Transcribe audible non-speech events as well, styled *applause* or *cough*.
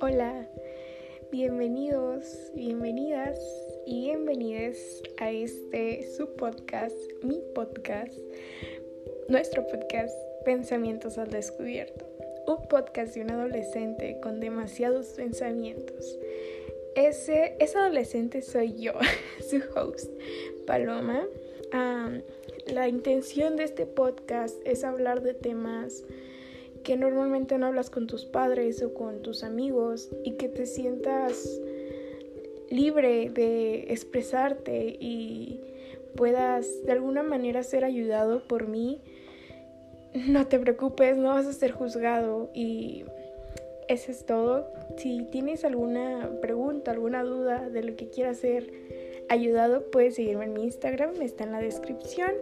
Hola, bienvenidos, bienvenidas y bienvenidas a este su podcast, mi podcast, nuestro podcast Pensamientos al Descubierto, un podcast de un adolescente con demasiados pensamientos. Ese, ese adolescente soy yo, *laughs* su host, Paloma. la intención de este podcast es hablar de temas que normalmente no hablas con tus padres o con tus amigos y que te sientas libre de expresarte y puedas de alguna manera ser ayudado por mí, no te preocupes, no vas a ser juzgado y eso es todo. Si tienes alguna pregunta, alguna duda de lo que quieras ser ayudado, puedes seguirme en mi Instagram, está en la descripción.